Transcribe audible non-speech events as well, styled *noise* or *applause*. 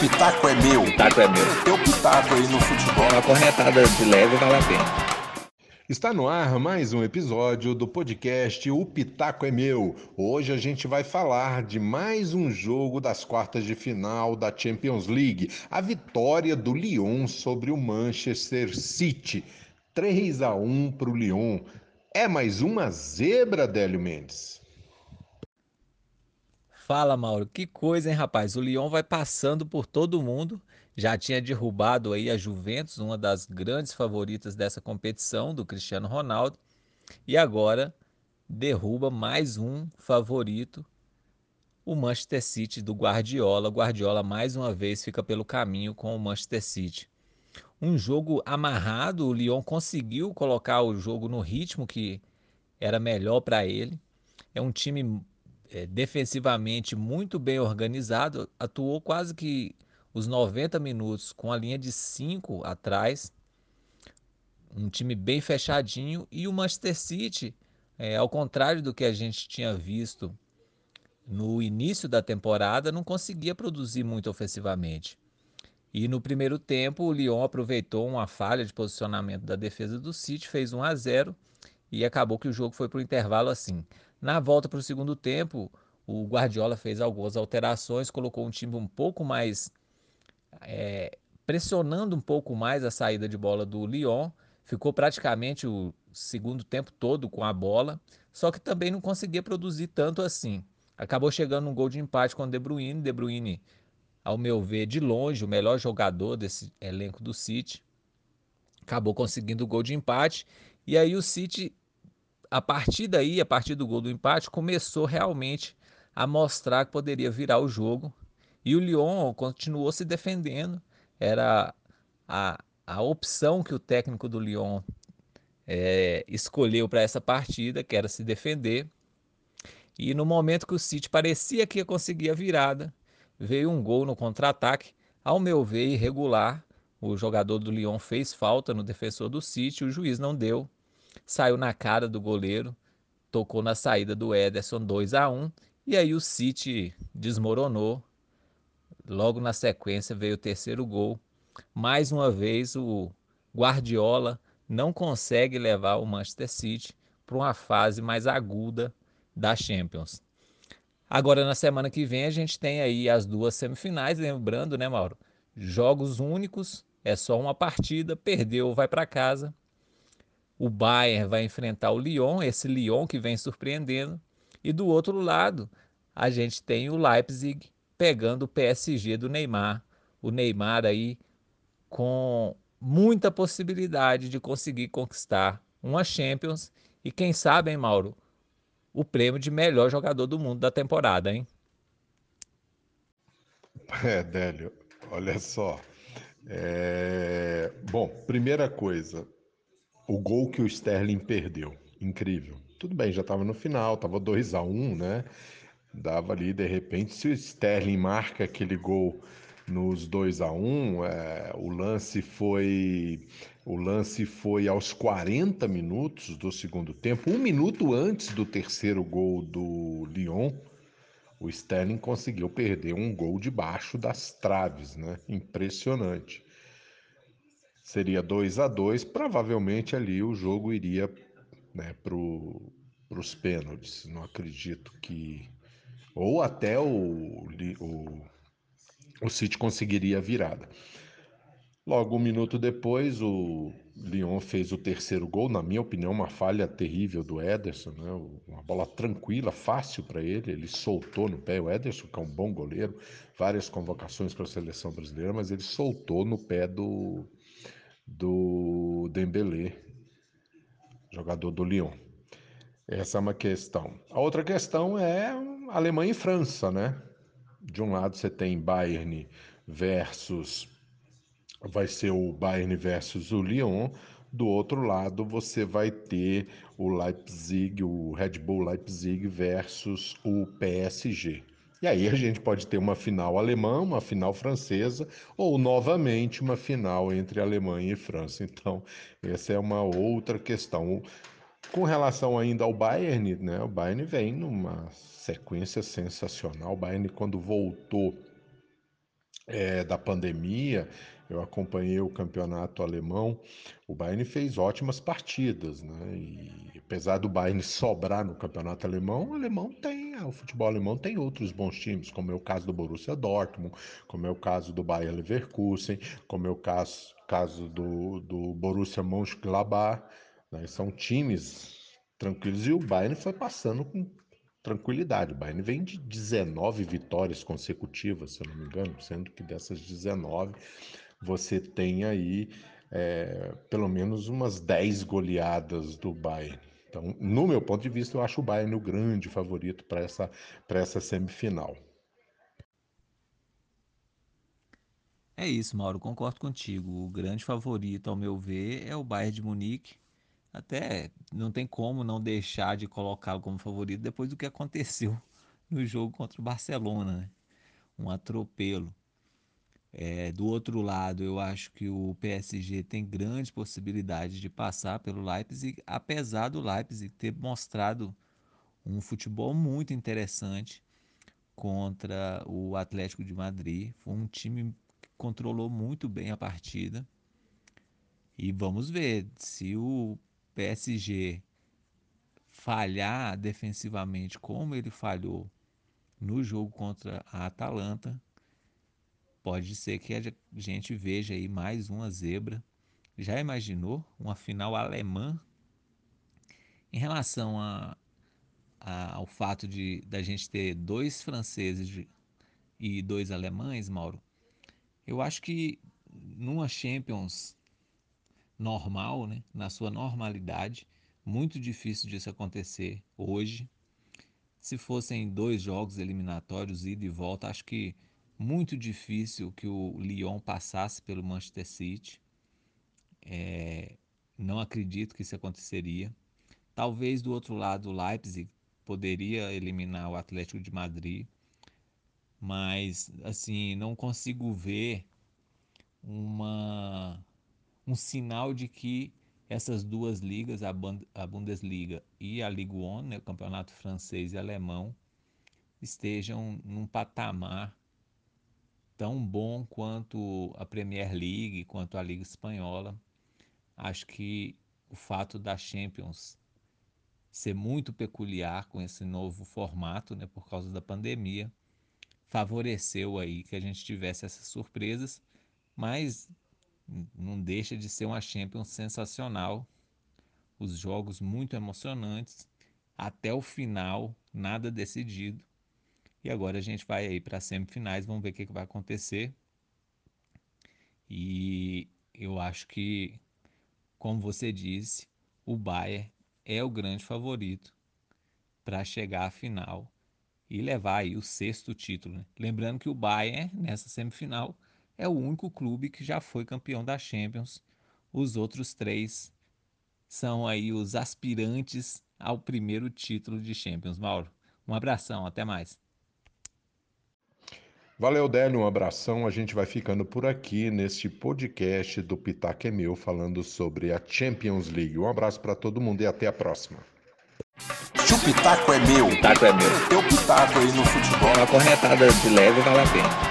pitaco é meu. Pitaco é meu. Teu pitaco aí no futebol. Uma cornetada de leve vale a pena. Está no ar mais um episódio do podcast O Pitaco é Meu. Hoje a gente vai falar de mais um jogo das quartas de final da Champions League. A vitória do Lyon sobre o Manchester City. 3 a 1 para o Lyon. É mais uma zebra, Délio Mendes. Fala, Mauro. Que coisa, hein, rapaz? O Lyon vai passando por todo mundo já tinha derrubado aí a Juventus, uma das grandes favoritas dessa competição, do Cristiano Ronaldo, e agora derruba mais um favorito, o Manchester City do Guardiola. Guardiola mais uma vez fica pelo caminho com o Manchester City. Um jogo amarrado, o Lyon conseguiu colocar o jogo no ritmo que era melhor para ele. É um time é, defensivamente muito bem organizado, atuou quase que os 90 minutos com a linha de 5 atrás, um time bem fechadinho, e o Manchester City, é, ao contrário do que a gente tinha visto no início da temporada, não conseguia produzir muito ofensivamente. E no primeiro tempo, o Lyon aproveitou uma falha de posicionamento da defesa do City, fez 1 a 0 e acabou que o jogo foi para o intervalo assim. Na volta para o segundo tempo, o Guardiola fez algumas alterações, colocou um time um pouco mais é, pressionando um pouco mais a saída de bola do Lyon, ficou praticamente o segundo tempo todo com a bola, só que também não conseguia produzir tanto assim. Acabou chegando um gol de empate com o De Bruyne. De Bruyne, ao meu ver, de longe, o melhor jogador desse elenco do City. Acabou conseguindo o gol de empate. E aí o City, a partir daí, a partir do gol do empate, começou realmente a mostrar que poderia virar o jogo. E o Lyon continuou se defendendo. Era a, a opção que o técnico do Lyon é, escolheu para essa partida, que era se defender. E no momento que o City parecia que ia conseguir a virada, veio um gol no contra-ataque, ao meu ver, irregular. O jogador do Lyon fez falta no defensor do City, o juiz não deu. Saiu na cara do goleiro, tocou na saída do Ederson 2 a 1 e aí o City desmoronou Logo na sequência veio o terceiro gol. Mais uma vez o Guardiola não consegue levar o Manchester City para uma fase mais aguda da Champions. Agora na semana que vem a gente tem aí as duas semifinais, lembrando, né, Mauro? Jogos únicos, é só uma partida, perdeu, vai para casa. O Bayern vai enfrentar o Lyon, esse Lyon que vem surpreendendo. E do outro lado, a gente tem o Leipzig pegando o PSG do Neymar. O Neymar aí com muita possibilidade de conseguir conquistar uma Champions e quem sabe, hein, Mauro, o prêmio de melhor jogador do mundo da temporada, hein? *laughs* É, Délio, olha só. É... Bom, primeira coisa, o gol que o Sterling perdeu, incrível. Tudo bem, já estava no final, estava 2 a 1 um, né? Dava ali, de repente, se o Sterling marca aquele gol nos 2 a 1 um, é, o lance foi o lance foi aos 40 minutos do segundo tempo, um minuto antes do terceiro gol do Lyon, o Sterling conseguiu perder um gol debaixo das traves, né? Impressionante. Seria 2 a 2 provavelmente ali o jogo iria né, para os pênaltis. Não acredito que ou até o, o, o City conseguiria a virada. Logo um minuto depois, o Lyon fez o terceiro gol, na minha opinião, uma falha terrível do Ederson, né? uma bola tranquila, fácil para ele, ele soltou no pé, o Ederson que é um bom goleiro, várias convocações para a seleção brasileira, mas ele soltou no pé do, do Dembélé, jogador do Lyon. Essa é uma questão. A outra questão é Alemanha e França, né? De um lado você tem Bayern versus vai ser o Bayern versus o Lyon, do outro lado você vai ter o Leipzig, o Red Bull Leipzig versus o PSG. E aí a gente pode ter uma final alemã, uma final francesa ou novamente uma final entre Alemanha e França. Então, essa é uma outra questão. Com relação ainda ao Bayern, né? O Bayern vem numa sequência sensacional. O Bayern, quando voltou é, da pandemia, eu acompanhei o campeonato alemão. O Bayern fez ótimas partidas, né? E apesar do Bayern *laughs* sobrar no campeonato alemão, o alemão tem, o futebol alemão tem outros bons times, como é o caso do Borussia Dortmund, como é o caso do Bayer Leverkusen, como é o caso, caso do, do Borussia Mönchengladbach. Né? São times tranquilos e o Bayern foi passando com tranquilidade. O Bayern vem de 19 vitórias consecutivas, se eu não me engano, sendo que dessas 19 você tem aí é, pelo menos umas 10 goleadas do Bayern. Então, no meu ponto de vista, eu acho o Bayern o grande favorito para essa, essa semifinal. É isso, Mauro, concordo contigo. O grande favorito, ao meu ver, é o Bayern de Munique. Até não tem como não deixar de colocá-lo como favorito depois do que aconteceu *laughs* no jogo contra o Barcelona, né? Um atropelo. É, do outro lado, eu acho que o PSG tem grande possibilidade de passar pelo Leipzig, apesar do Leipzig ter mostrado um futebol muito interessante contra o Atlético de Madrid. Foi um time que controlou muito bem a partida. E vamos ver se o PSG falhar defensivamente como ele falhou no jogo contra a Atalanta, pode ser que a gente veja aí mais uma zebra. Já imaginou uma final alemã? Em relação a, a, ao fato de da gente ter dois franceses e dois alemães, Mauro, eu acho que numa Champions normal, né, na sua normalidade, muito difícil disso acontecer hoje. Se fossem dois jogos eliminatórios, ida e volta, acho que muito difícil que o Lyon passasse pelo Manchester City. É, não acredito que isso aconteceria. Talvez do outro lado o Leipzig poderia eliminar o Atlético de Madrid, mas assim não consigo ver uma um sinal de que essas duas ligas, a Bundesliga e a Ligue 1, né, o campeonato francês e alemão, estejam num patamar tão bom quanto a Premier League, quanto a Liga Espanhola. Acho que o fato da Champions ser muito peculiar com esse novo formato, né, por causa da pandemia, favoreceu aí que a gente tivesse essas surpresas, mas não deixa de ser uma Champions sensacional. Os jogos muito emocionantes, até o final, nada decidido. E agora a gente vai aí para as semifinais, vamos ver o que, que vai acontecer. E eu acho que, como você disse, o Bayern é o grande favorito para chegar à final e levar aí o sexto título. Né? Lembrando que o Bayern, nessa semifinal, é o único clube que já foi campeão da Champions. Os outros três são aí os aspirantes ao primeiro título de Champions. Mauro, um abração, até mais. Valeu, Délio, um abração. A gente vai ficando por aqui neste podcast do Pitaco é Meu, falando sobre a Champions League. Um abraço para todo mundo e até a próxima. Se o Pitaco é meu, Pitaco é meu. teu Pitaco aí no futebol. Uma corretada de leve vale a pena.